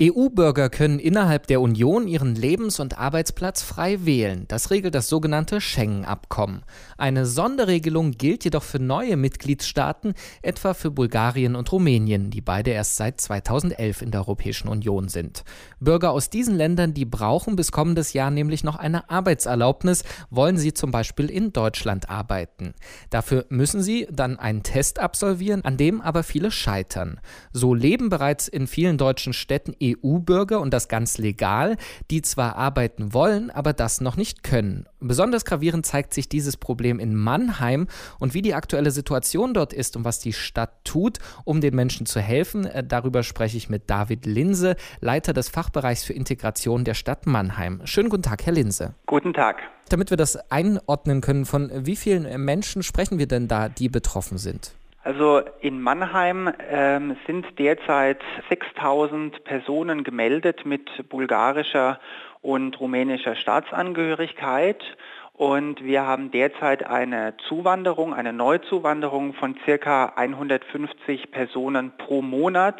EU-Bürger können innerhalb der Union ihren Lebens- und Arbeitsplatz frei wählen. Das regelt das sogenannte Schengen-Abkommen. Eine Sonderregelung gilt jedoch für neue Mitgliedstaaten, etwa für Bulgarien und Rumänien, die beide erst seit 2011 in der Europäischen Union sind. Bürger aus diesen Ländern, die brauchen bis kommendes Jahr nämlich noch eine Arbeitserlaubnis, wollen sie zum Beispiel in Deutschland arbeiten. Dafür müssen sie dann einen Test absolvieren, an dem aber viele scheitern. So leben bereits in vielen deutschen Städten EU-Bürger und das ganz legal, die zwar arbeiten wollen, aber das noch nicht können. Besonders gravierend zeigt sich dieses Problem in Mannheim und wie die aktuelle Situation dort ist und was die Stadt tut, um den Menschen zu helfen. Äh, darüber spreche ich mit David Linse, Leiter des Fachbereichs für Integration der Stadt Mannheim. Schönen guten Tag, Herr Linse. Guten Tag. Damit wir das einordnen können, von wie vielen Menschen sprechen wir denn da, die betroffen sind? Also in Mannheim ähm, sind derzeit 6000 Personen gemeldet mit bulgarischer und rumänischer Staatsangehörigkeit. Und wir haben derzeit eine Zuwanderung, eine Neuzuwanderung von circa 150 Personen pro Monat,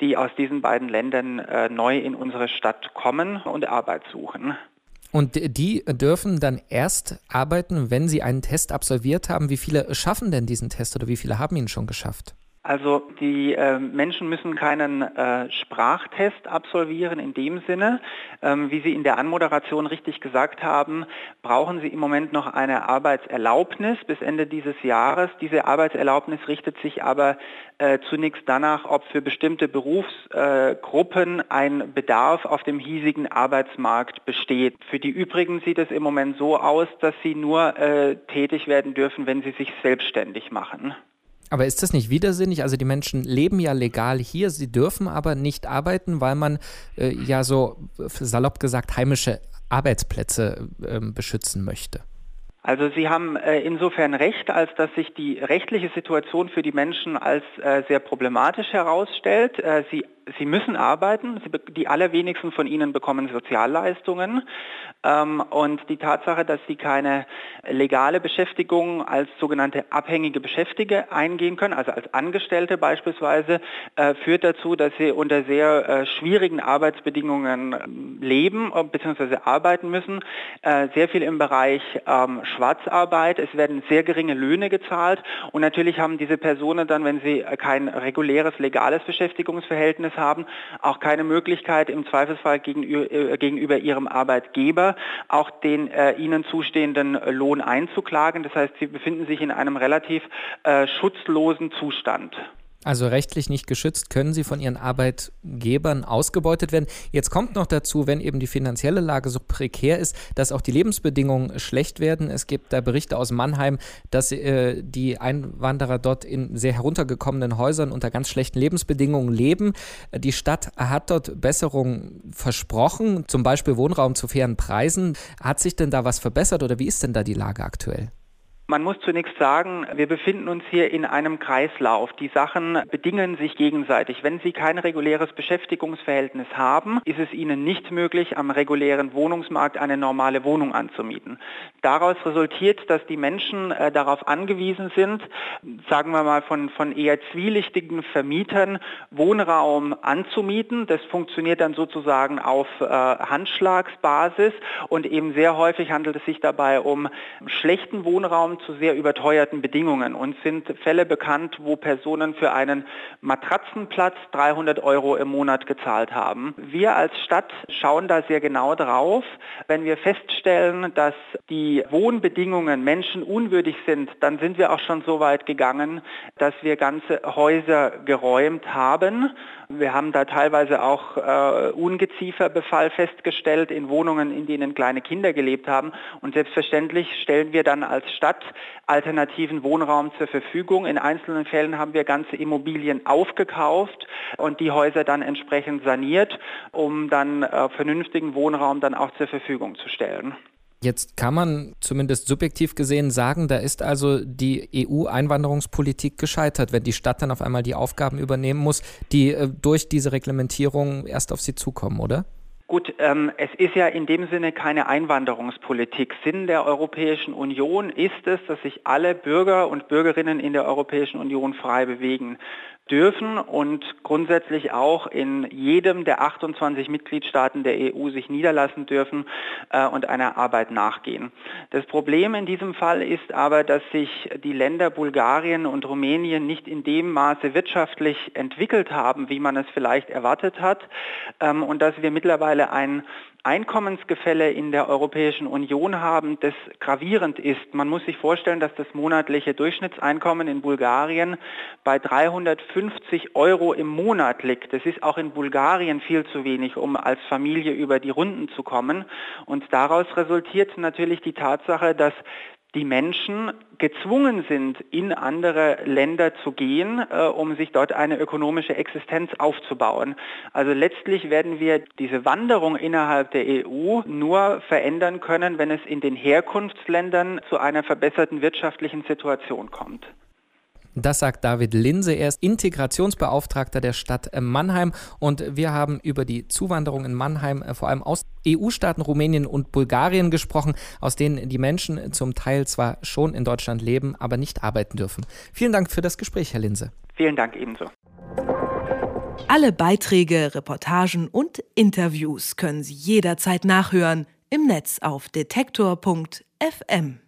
die aus diesen beiden Ländern äh, neu in unsere Stadt kommen und Arbeit suchen. Und die dürfen dann erst arbeiten, wenn sie einen Test absolviert haben. Wie viele schaffen denn diesen Test oder wie viele haben ihn schon geschafft? Also die äh, Menschen müssen keinen äh, Sprachtest absolvieren in dem Sinne. Ähm, wie Sie in der Anmoderation richtig gesagt haben, brauchen Sie im Moment noch eine Arbeitserlaubnis bis Ende dieses Jahres. Diese Arbeitserlaubnis richtet sich aber äh, zunächst danach, ob für bestimmte Berufsgruppen ein Bedarf auf dem hiesigen Arbeitsmarkt besteht. Für die übrigen sieht es im Moment so aus, dass sie nur äh, tätig werden dürfen, wenn sie sich selbstständig machen. Aber ist das nicht widersinnig? Also die Menschen leben ja legal hier, sie dürfen aber nicht arbeiten, weil man äh, ja so salopp gesagt heimische Arbeitsplätze äh, beschützen möchte. Also Sie haben äh, insofern recht, als dass sich die rechtliche Situation für die Menschen als äh, sehr problematisch herausstellt. Äh, sie sie müssen arbeiten, sie, die allerwenigsten von ihnen bekommen Sozialleistungen. Ähm, und die Tatsache, dass sie keine legale Beschäftigung als sogenannte abhängige Beschäftigte eingehen können, also als Angestellte beispielsweise, äh, führt dazu, dass sie unter sehr äh, schwierigen Arbeitsbedingungen ähm, leben äh, bzw. arbeiten müssen, äh, sehr viel im Bereich ähm, Schwarzarbeit, es werden sehr geringe Löhne gezahlt. Und natürlich haben diese Personen dann, wenn sie kein reguläres, legales Beschäftigungsverhältnis haben, auch keine Möglichkeit im Zweifelsfall gegenüber, äh, gegenüber ihrem Arbeitgeber auch den äh, ihnen zustehenden Lohn einzuklagen. Das heißt, sie befinden sich in einem relativ äh, schutzlosen Zustand. Also rechtlich nicht geschützt, können sie von ihren Arbeitgebern ausgebeutet werden. Jetzt kommt noch dazu, wenn eben die finanzielle Lage so prekär ist, dass auch die Lebensbedingungen schlecht werden. Es gibt da Berichte aus Mannheim, dass äh, die Einwanderer dort in sehr heruntergekommenen Häusern unter ganz schlechten Lebensbedingungen leben. Die Stadt hat dort Besserungen versprochen, zum Beispiel Wohnraum zu fairen Preisen. Hat sich denn da was verbessert oder wie ist denn da die Lage aktuell? Man muss zunächst sagen, wir befinden uns hier in einem Kreislauf. Die Sachen bedingen sich gegenseitig. Wenn Sie kein reguläres Beschäftigungsverhältnis haben, ist es Ihnen nicht möglich, am regulären Wohnungsmarkt eine normale Wohnung anzumieten. Daraus resultiert, dass die Menschen äh, darauf angewiesen sind, sagen wir mal von, von eher zwielichtigen Vermietern Wohnraum anzumieten. Das funktioniert dann sozusagen auf äh, Handschlagsbasis und eben sehr häufig handelt es sich dabei um schlechten Wohnraum zu sehr überteuerten Bedingungen. und sind Fälle bekannt, wo Personen für einen Matratzenplatz 300 Euro im Monat gezahlt haben. Wir als Stadt schauen da sehr genau drauf. Wenn wir feststellen, dass die Wohnbedingungen menschenunwürdig sind, dann sind wir auch schon so weit gegangen, dass wir ganze Häuser geräumt haben. Wir haben da teilweise auch äh, Ungezieferbefall festgestellt in Wohnungen, in denen kleine Kinder gelebt haben. Und selbstverständlich stellen wir dann als Stadt alternativen Wohnraum zur Verfügung. In einzelnen Fällen haben wir ganze Immobilien aufgekauft und die Häuser dann entsprechend saniert, um dann äh, vernünftigen Wohnraum dann auch zur Verfügung zu stellen. Jetzt kann man zumindest subjektiv gesehen sagen, da ist also die EU-Einwanderungspolitik gescheitert, wenn die Stadt dann auf einmal die Aufgaben übernehmen muss, die äh, durch diese Reglementierung erst auf sie zukommen, oder? Gut, ähm, es ist ja in dem Sinne keine Einwanderungspolitik. Sinn der Europäischen Union ist es, dass sich alle Bürger und Bürgerinnen in der Europäischen Union frei bewegen dürfen und grundsätzlich auch in jedem der 28 Mitgliedstaaten der EU sich niederlassen dürfen äh, und einer Arbeit nachgehen. Das Problem in diesem Fall ist aber, dass sich die Länder Bulgarien und Rumänien nicht in dem Maße wirtschaftlich entwickelt haben, wie man es vielleicht erwartet hat ähm, und dass wir mittlerweile ein Einkommensgefälle in der Europäischen Union haben, das gravierend ist. Man muss sich vorstellen, dass das monatliche Durchschnittseinkommen in Bulgarien bei 350 Euro im Monat liegt. Das ist auch in Bulgarien viel zu wenig, um als Familie über die Runden zu kommen. Und daraus resultiert natürlich die Tatsache, dass die Menschen gezwungen sind, in andere Länder zu gehen, äh, um sich dort eine ökonomische Existenz aufzubauen. Also letztlich werden wir diese Wanderung innerhalb der EU nur verändern können, wenn es in den Herkunftsländern zu einer verbesserten wirtschaftlichen Situation kommt. Das sagt David Linse. Er ist Integrationsbeauftragter der Stadt Mannheim und wir haben über die Zuwanderung in Mannheim äh, vor allem aus EU-Staaten Rumänien und Bulgarien gesprochen, aus denen die Menschen zum Teil zwar schon in Deutschland leben, aber nicht arbeiten dürfen. Vielen Dank für das Gespräch, Herr Linse. Vielen Dank ebenso. Alle Beiträge, Reportagen und Interviews können Sie jederzeit nachhören im Netz auf detektor.fm.